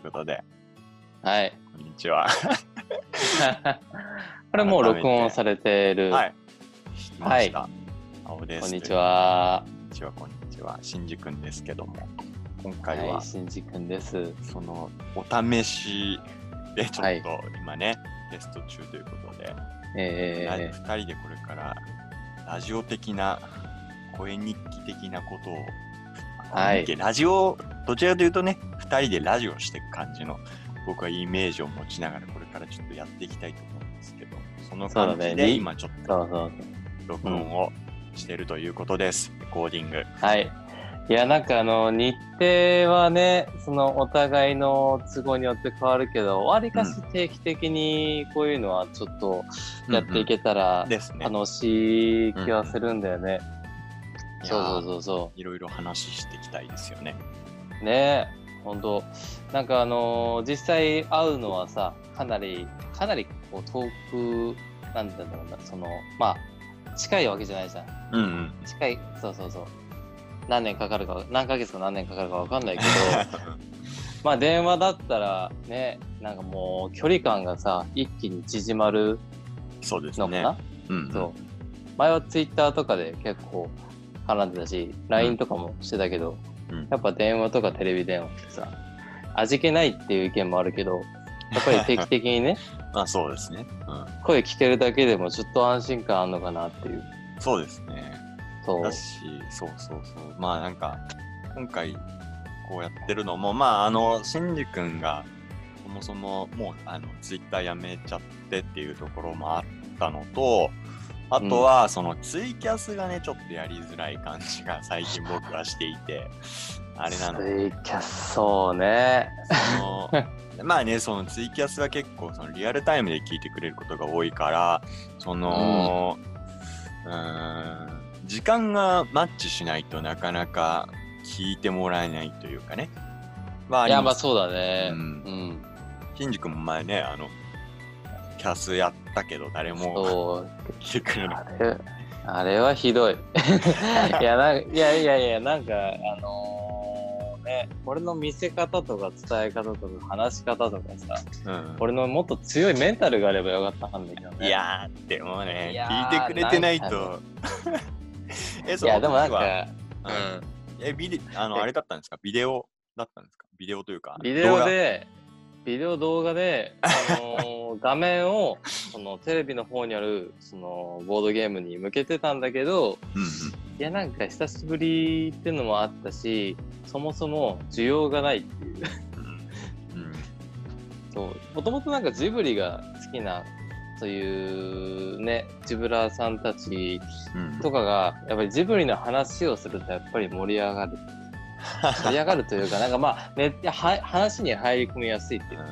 いうことで、はい。こんにちは。これもう録音されてる。はい。知ってました。青です。こんにち。は。こんにちは、こんにちは。新次くんですけども、今回は、、はいしんじくんです。そのお試しでちょはいっと今ね、テスト中ということで、え2人でこれからラジオ的な声日記的なことを、はいラジオどちらかというとね2人でラジオしていく感じの僕はイメージを持ちながらこれからちょっとやっていきたいと思うんですけどその感じで今ちょっー、と。録音をしてるということです、レコーディング。はい。いや、なんかあの、日程はね、そのお互いの都合によって変わるけど、わりかし定期的にこういうのはちょっとやっていけたら楽しい気はするんだよね。そうそうそうそう。いろいろ話していきたいですよね。ね。え、本当。なんかあのー実際会うのはさ、かなり、かなりこう遠く、なんだろうな、その、まあ、近いわけじゃないじゃん。うんうん。近い、そうそうそう。何年かかるか、何ヶ月か何年かかるかわかんないけど、まあ電話だったらね、なんかもう距離感がさ、一気に縮まるそうですね。のかな、うんうん。そう。前はツイッターとかで結構絡んでたし、LINE とかもしてたけど、うんやっぱ電話とかテレビ電話ってさ、味気ないっていう意見もあるけど、やっぱり定期的にね、まあそうですね、うん、声聞けるだけでもちょっと安心感あるのかなっていう。そうですねそうだ。し、そうそうそう。まあなんか、今回こうやってるのも、まああの、しんじ君がそもそももうあのツイッターやめちゃってっていうところもあったのと、あとはそのツイキャスがね、ちょっとやりづらい感じが 最近僕はしていて、あれなのツイキャス、そうね。その まあね、そのツイキャスは結構そのリアルタイムで聞いてくれることが多いから、その、うーん、時間がマッチしないとなかなか聞いてもらえないというかね。まあ、いや、まあう。そうだね。ううんん。新宿も前ね、あの、キャスやったけど誰もそう。来てくれない。あれ、あれはひどい。いや、なんいやいやいや、なんか、あのーね、俺の見せ方とか伝え方とか話し方とかさ、うん俺のもっと強いメンタルがあればよかったんだけどね。いやー、でもね聞ーいてくれてないと。え、いや、でもなんか、うんえ、ビデあの、えあれだったんですか？ビデオだったんですか？ビデオというか。ビデオで、ビデオ動画で、あのー画面をそのテレビの方にあるそのボードゲームに向けてたんだけど。うんうん。いやなんか久しぶりっていうのもあったし、そもそも需要がないっていう。もともとなんかジブリが好きな、そういうね、ジブラーさんたちとかが、やっぱりジブリの話をするとやっぱり盛り上がる。盛り上がるというか、なんかまあ、話に入り込みやすいっていうか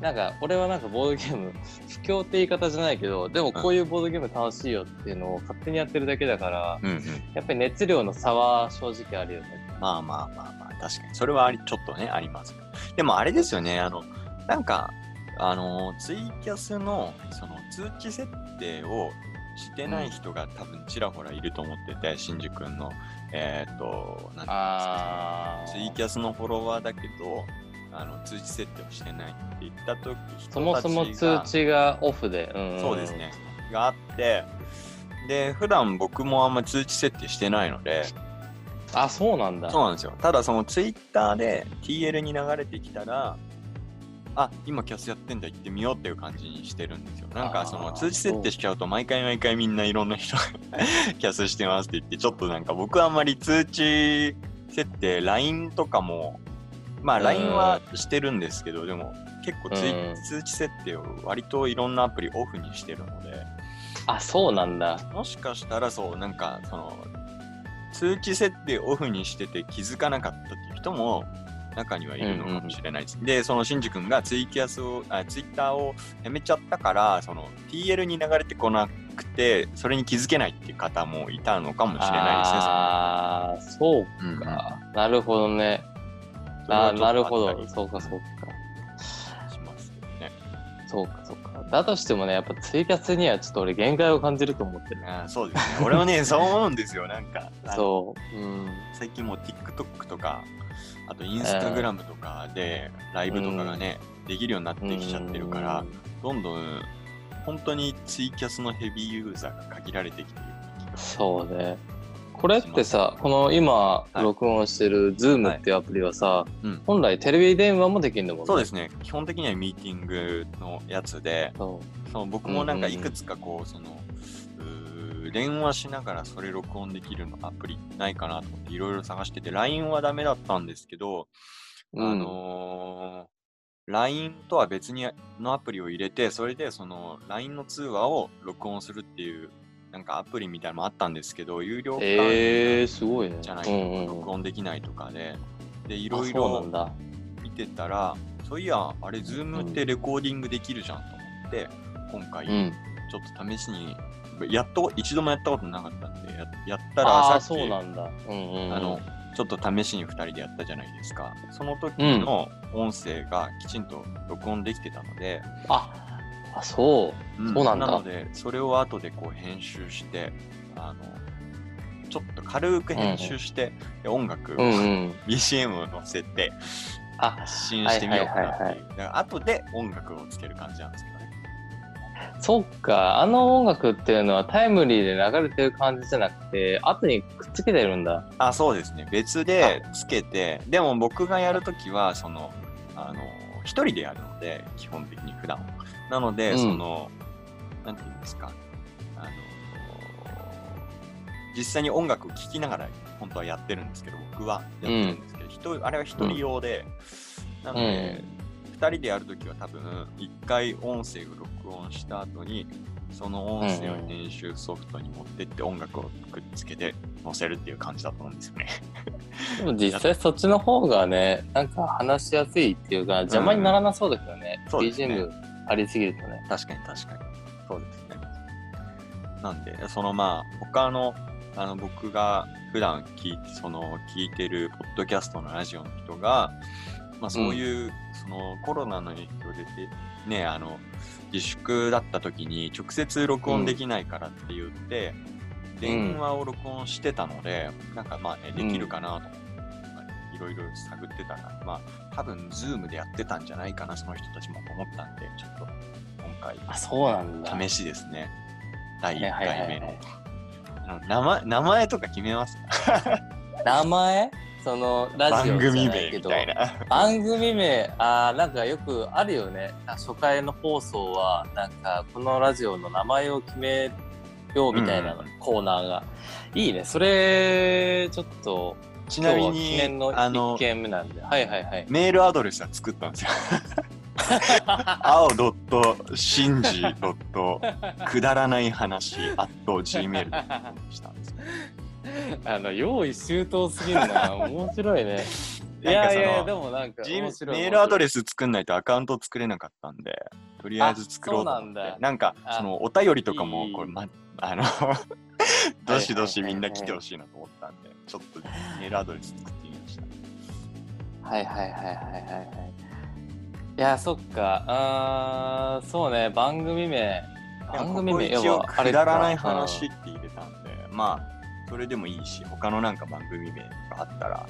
なんか、俺はなんかボードゲーム、不況って言い方じゃないけど、でもこういうボードゲーム楽しいよっていうのを勝手にやってるだけだから、うんうん、やっぱり熱量の差は正直あるよね。まあまあまあまあ、確かに。それはありちょっとね、あります。でもあれですよね、あの、なんか、あの、ツイキャスの、その、通知設定をしてない人が多分ちらほらいると思ってて、新宿君の、えーっ、と、なんていうんですか、あツイキャスのフォロワーだけど、あの通知設定をしてないって言った時そもそも通知がオフで。うんそうですね。があって、で、普段僕もあんま通知設定してないので、あ、そうなんだ。そうなんですよ。ただそのツイッターで TL に流れてきたら、あ、今キャスやってんだ、行ってみようっていう感じにしてるんですよ。なんかその通知設定しちゃうと、毎回毎回みんないろんな人が キャスしてますって言って、ちょっとなんか僕はあんまり通知設定、LINE とかも、まあうん LINE はしてるんですけど、でも結構通知設定を割といろんなアプリオフにしてるので、あ、そうなんだ。もしかしたらそう、なんかその、通知設定オフにしてて気づかなかったっていう人も中にはいるのかもしれないです。で、そのシンジ君がツイキャスを、あツイッターをやめちゃったから、その TL に流れてこなくて、それに気づけないっていう方もいたのかもしれないああ、そうですね。うんうんか。なるほどね。あなるほど。そうか、そうか。しますね。そうか、そうか。だとしてもね、やっぱツイキャスにはちょっと俺限界を感じると思ってる。あそうですね。俺もね、そう思うんですよ。なんか、そう。うん。最近もう TikTok とか、あとインスタグラムとかでライブとかがね、できるようになってきちゃってるから、どんどん本当にツイキャスのヘビーユーザーが限られてきているそうね。これってさ、この今い録音してる Zoom っていうアプリはさ、うん本来テレビ電話もできるのもんね。そうですね。基本的にはミーティングのやつで、そそう僕もなんかうんうんうんいくつかこう、その、電話しながらそれ録音できるのアプリないかなと思っていろいろ探してて、LINE はダメだったんですけど、う。あのー LINE とは別にのアプリを入れて、それでその LINE の通話を録音するっていう、なんかアプリみたいなのもあったんですけど、有料うん、会えー、すごいね。じゃないとうんうんうん録音できないとかで、で、いいろいろ。見てたら、そういや、あれ、Zoom ってレコーディングできるじゃんと思って、今回、うん。ちょっと試しに、やっと、一度もやったことなかったんで、ややったあら、さっき、あの、ちょっと試しに2人でやったじゃないですか。その時の音声がきちんと録音できてたので、あ、あ、そう。そうなんだなので、それを後でこう編集して、あの、ちょっと軽く編集して、で音楽を、うんうん。BCM を載せて、あ、発信してみようかなっていう。はいはいはい後で音楽をつける感じなんですけどね。そっか。あの音楽っていうのはタイムリーで流れてる感じじゃなくて、後にくっつけてるんだ。あ、そうですね。別でつけて、でも僕がやるときは、その、あの、一人でやるので、基本的に普段は。なので、うんその、なんていうんですか、あの、実際に音楽を聴きながら、本当はやってるんですけど、僕はやってるんですけど、一人あれは一人用で、なので、二人でやるときは多分、一回音声を録音した後に、その音声を編集ソフトに持ってって音楽をくっつけて載せるっていう感じだと思うんですよね。でも実際そっちの方がね、なんか話しやすいっていうか、邪魔にならなそうだけどね。そうですね BGM ありすぎるとね。確かに確かに。そうですね。なんで、そのまあ、他の、あの、僕が普段聞いて、その、聞いてるポッドキャストのラジオの人が、まあそういう、そのコロナの影響でて、ね、あの、自粛だった時に直接録音できないからって言って、電話を録音してたので、なんかまあね、できるかなと思って、いろいろ探ってたら、まあ、多分、ズームでやってたんじゃないかな、その人たちもと思ったんで、ちょっと、今回、あ、そうなんだ。試しですね。第1はいはいはい回目の。名前とか決めますか？名前？そのラジオ番組名みたいな。番組名。あーなんかよくあるよね。初回の放送はなんかこのラジオの名前を決めようみたいなうん。コーナーが、いいね。それちょっとちなみ今日は記念に、のあの1、件目なんで。はいはいはい。メールアドレスは作ったんですよ。青ドットシンジドットくだらない話 at gmail にしたんですよ。あの用意周到すぎるな面白いね いやいやでもなんか G- 面白いメールアドスレス作んないとアカウント作れなかったんで、とりあえず作ろうと思って。なんか、あそのお便りとかもこれ、ま、あの、どしどしみんな来てほしいなと思ったんで、ちょっとメールアドレス作ってみました。はいはいはいはいはいはい。いや、そっか。あーそうね、番組名。番組名一応くだらないか話って入れたんで、まあ、それでもいいし、他のなんか番組名があったら、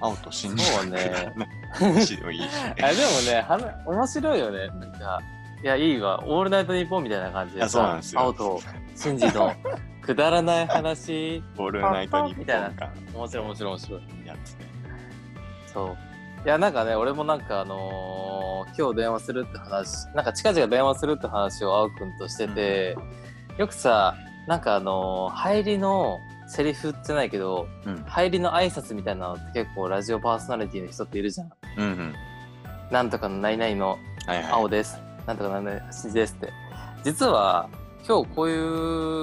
青と信じそうね話でもいいし、でもねはな、面白いよね。なんか、いや、いいわ。オールナイトニッポンみたいな感じでいや、そうなんですよ。青とシンジのくだらない話。オールナイトニッみたいな面白い面白い面白い。やつね。そう。いや、なんかね、俺もなんかあのー今日電話するって話、なんか近々電話するって話を青くんとしてて、よくさ、なんかあのー入りのセリフってないけど、うん。入りの挨拶みたいなのって結構ラジオパーソナリティの人っているじゃん。うんうん。なんとかの何々のはいはい。青です。なんとかの何々しですって。実は、今日こうい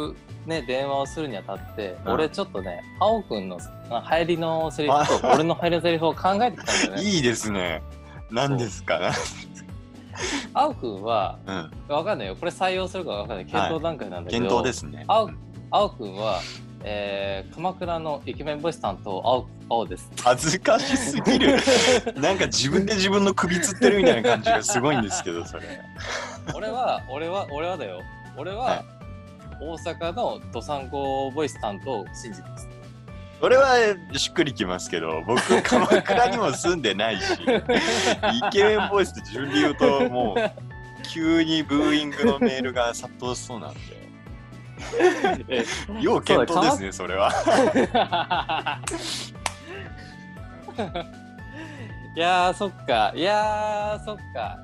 うね、電話をするにあたって、うん俺ちょっとね、青くんのあ入りのセリフと俺の入りのセリフを考えてきたんだよね。いいですね。何ですか？青くんは、うん。わかんないよ。これ採用するかわかんない。検討段階なんだけど、検討ですね。青うん青くんは、えー、鎌倉のイケメンボイス担当、青青です。恥ずかしすぎる。なんか自分で自分の首つってるみたいな感じがすごいんですけど、それ。俺は、俺は、俺はだよ。俺は、はい大阪のドサンコボイス担当、信じてます。俺はしっくりきますけど、僕、鎌倉にも住んでないし、イケメンボイスって自分で言うと、もう、急にブーイングのメールが殺到しそうなんで、え要検討ですね、それは。いやー、そっか。いやー、そっか。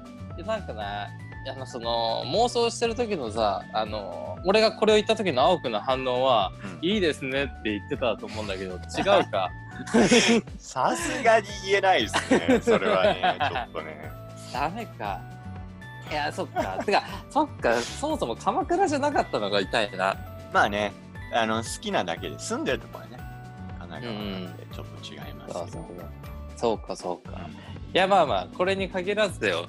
なんかな、あの、その、妄想してる時のさ、あの、俺がこれを言った時の青くんの反応は、うんいいですねって言ってたと思うんだけど、違うか？さすがに言えないですね、それはね、ちょっとね。ダメか。いや、そっか。てか、そっか、そもそも鎌倉じゃなかったのが痛いな。まあね、あの好きなだけで、住んでるとこはね、神奈川なんでちょっと違いますけど。そうか、そうか。いや、まあまあ、これに限らずだよ。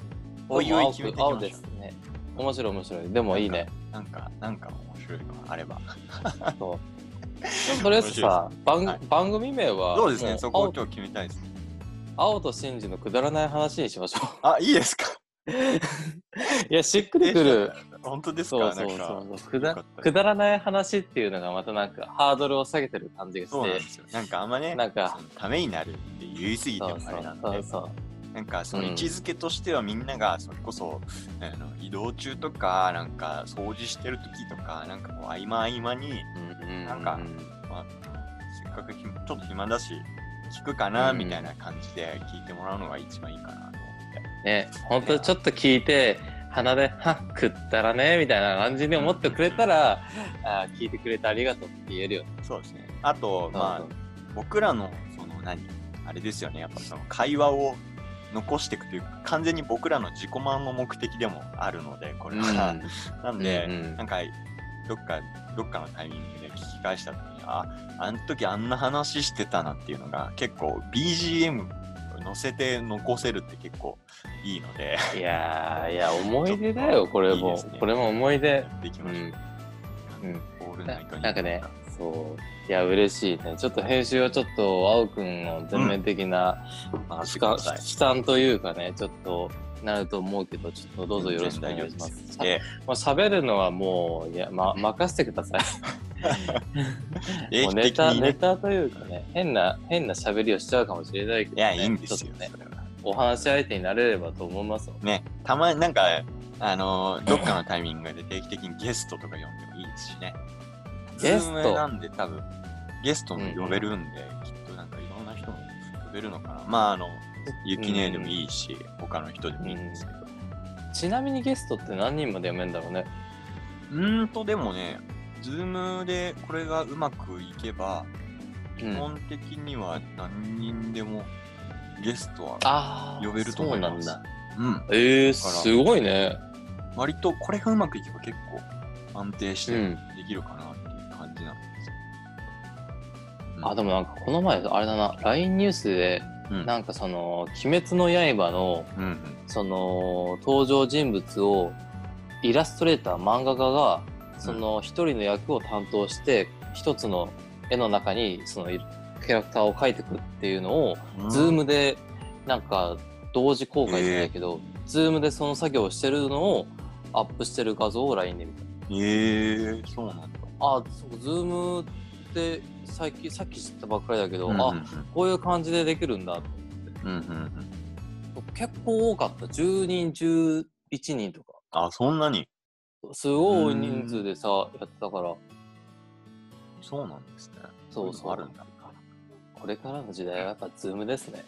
おいおい青決めていきましょう青ですね。面白い面白い。でもいいね。なんか、なんか面白いのがあれば。そう。とりあえずさ、番はい番組名は、そうですね、そこを今日決めたいですね。青と真珠のくだらない話にしましょ あ、いいですか？う。いや、しっくりくる。本当ですか？そうそうそうくだくだらない話っていうのがまたなんかハードルを下げてる感じがしてそうなんですよ。なんかあんまね、なんかためになるって言い過ぎてもそうあれなんでそう、そうなんかそのうん。位置づけとしてはみんながそれこそ、あの移動中とか、なんか掃除してる時とか、なんかこう合間合間に、うんうんなんかまあ、せっかくひちょっと暇だし、聞くかなうん。みたいな感じで聞いてもらうのが一番いいかなと思って。ね本当ちょっと聞いて鼻で「はっ食ったらね」みたいな感じに思ってくれたらあー聞いてくれてありがとうって言えるよね。そうですね。あと、まあ、僕らの、その何、あれですよね、やっぱその会話を残していくというか、完全に僕らの自己満の目的でもあるので、これは。なんで、うんうん。なんか、どっか、どっかのタイミングで聞き返した時に、あ、あの時あんな話してたなっていうのが、結構 BGM 載せて残せるって結構いいので、いやーいや思い出だよ これも。ね。これも思い出。や。っていきましょう。うん。オールなナイトニッポンなんかねそう。いや嬉しいね。ちょっと編集はちょっと青くんの全面的な、まあ、任せ負担というかねちょっとなると思うけどちょっとどうぞよろしくお願いします。さで、もう喋るのはもういや、ま、任せてください。もうネタ、ね、ネタというかね、変な、変な喋りをしちゃうかもしれないけど、ね、いや、いいんですよちょっとねお話し相手になれればと思います。よ。ね、たまになんか、あのーどっかのタイミングで定期的にゲストとか呼んでもいいですしね。ゲストなんで多分、ゲストも呼べるんで、きっとなんかいろんな人も呼べるのかな。まあ、あの、ゆきねえでもいいし、他の人でもいいんですけど。ちなみにゲストって何人まで読めんだろうね。うーんと、でもね、ズームでこれがうまくいけば、うん、基本的には何人でもゲストは、呼べると思いますそうなんだ。うん、ええー、すごいね。割とこれがうまくいけば結構安定してうんできるかなあ、でもなんかこの前、あれだな、LINE ニュースで、うん。なんかその、鬼滅の刃の、その登場人物をイラストレーター漫画家がその一人の役を担当して一つの絵の中にそのキャラクターを描いていくっていうのを、うん。ズームでなんか同時公開じゃないけど、ズームでその作業をしてるのをアップしてる画像を LINE で見た。えー、そうなんだ。あ、そう、ズームって最近さっき知ったばっかりだけど、うんうんあ、こういう感じでできるんだとうんうんうん。結構多かった。10人、11人とか。あ、そんなに？すごい人数でさ、やってたから、そうなんですね。そうそうあるんだ。これからの時代はやっぱズームですね。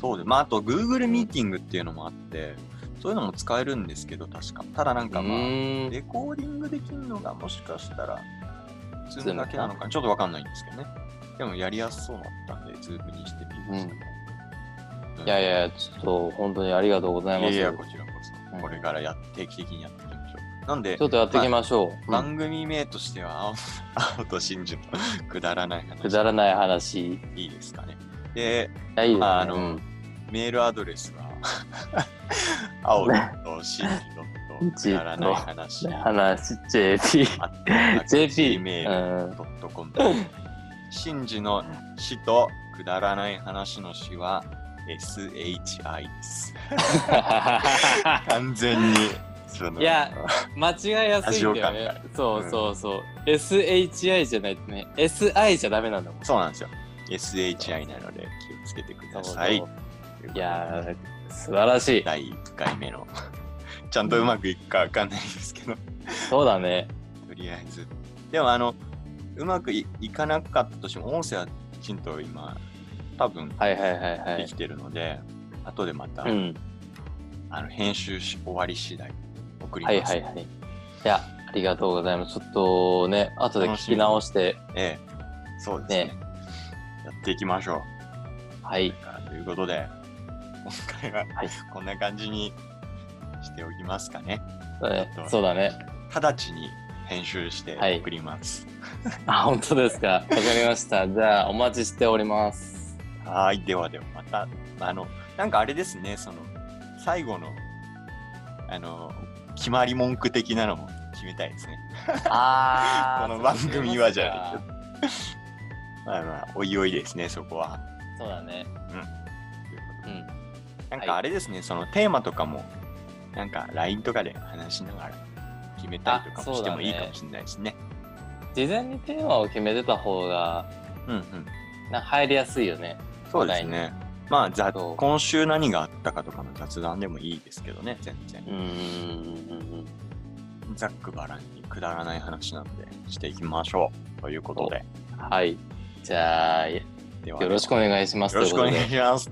そうで、まあ、あと Google ミーティングっていうのもあって、そういうのも使えるんですけど、確か。ただなんかまあ、レコーディングできるのがもしかしたら、ズームだけなのかなちょっとわかんないんですけどね。でもやりやすそうだったんで、ズームにしてみました。うんいやいや、ちょっと本当にありがとうございます。いやいや、こちらこうんそ、これからや定期的にやっていきましょう。なんでちょ、っとやっていきましょう。うん番組名としては、青青と真珠のくだらない話。くだらない話。いいいですかね。で、や、いいですね。まああのうんメールアドレスは、青と真珠とくだらない 話。話 JP。あ JP。う gmail.com 真珠の死とくだらない話の死は SHI です。完全にいや間違いやすいんだよラねジ。そうそうそう。SHI じゃないとね。SI じゃダメなんだもん。そうなんですよ。SHI なので気をつけてください。いやー、素晴らしい。第1回目の。ちゃんとうまくいくかわかんないですけど、そうだね。とりあえず。でも、あの、うまくいいかなかったとしても、音声はきちんと今、多分はいはいはいはい。できてるので、後でまた、うん。あの編集し終わり次第送りまはす。いはいはい。いや、ありがとうございます。ちょっとね、後で聞き直して、ええ、そうですねねやっていきましょう。はい。ということで、今回ははいこんな感じにしておきますかね。そうねちょっとそうだね。直ちに編集してはい送ります。あ、本当ですか。わかりました。じゃあ、お待ちしております。はい、ではではまた、あの、なんかあれですね、その、最後の、あの、決まり文句的なのも決めたいですね。あ この番組はじゃあまあまあ、おいおいですね、そこは。そうだね。ということでうん。なんかあれですね、そのテーマとかも、なんか LINE とかで話しながら決めたりとかもしてもいいかもしれないですね。事前にテーマを決めてた方が、うんうん。な入りやすいよね。そうですね。まあ、ざ今週何があったかとかの雑談でもいいですけどね、全然う。ーん。ざっくばらんにくだらない話なのでしていきましょう。ということで。はい。じゃあ、よろしくお願いします。よろしくお願いします。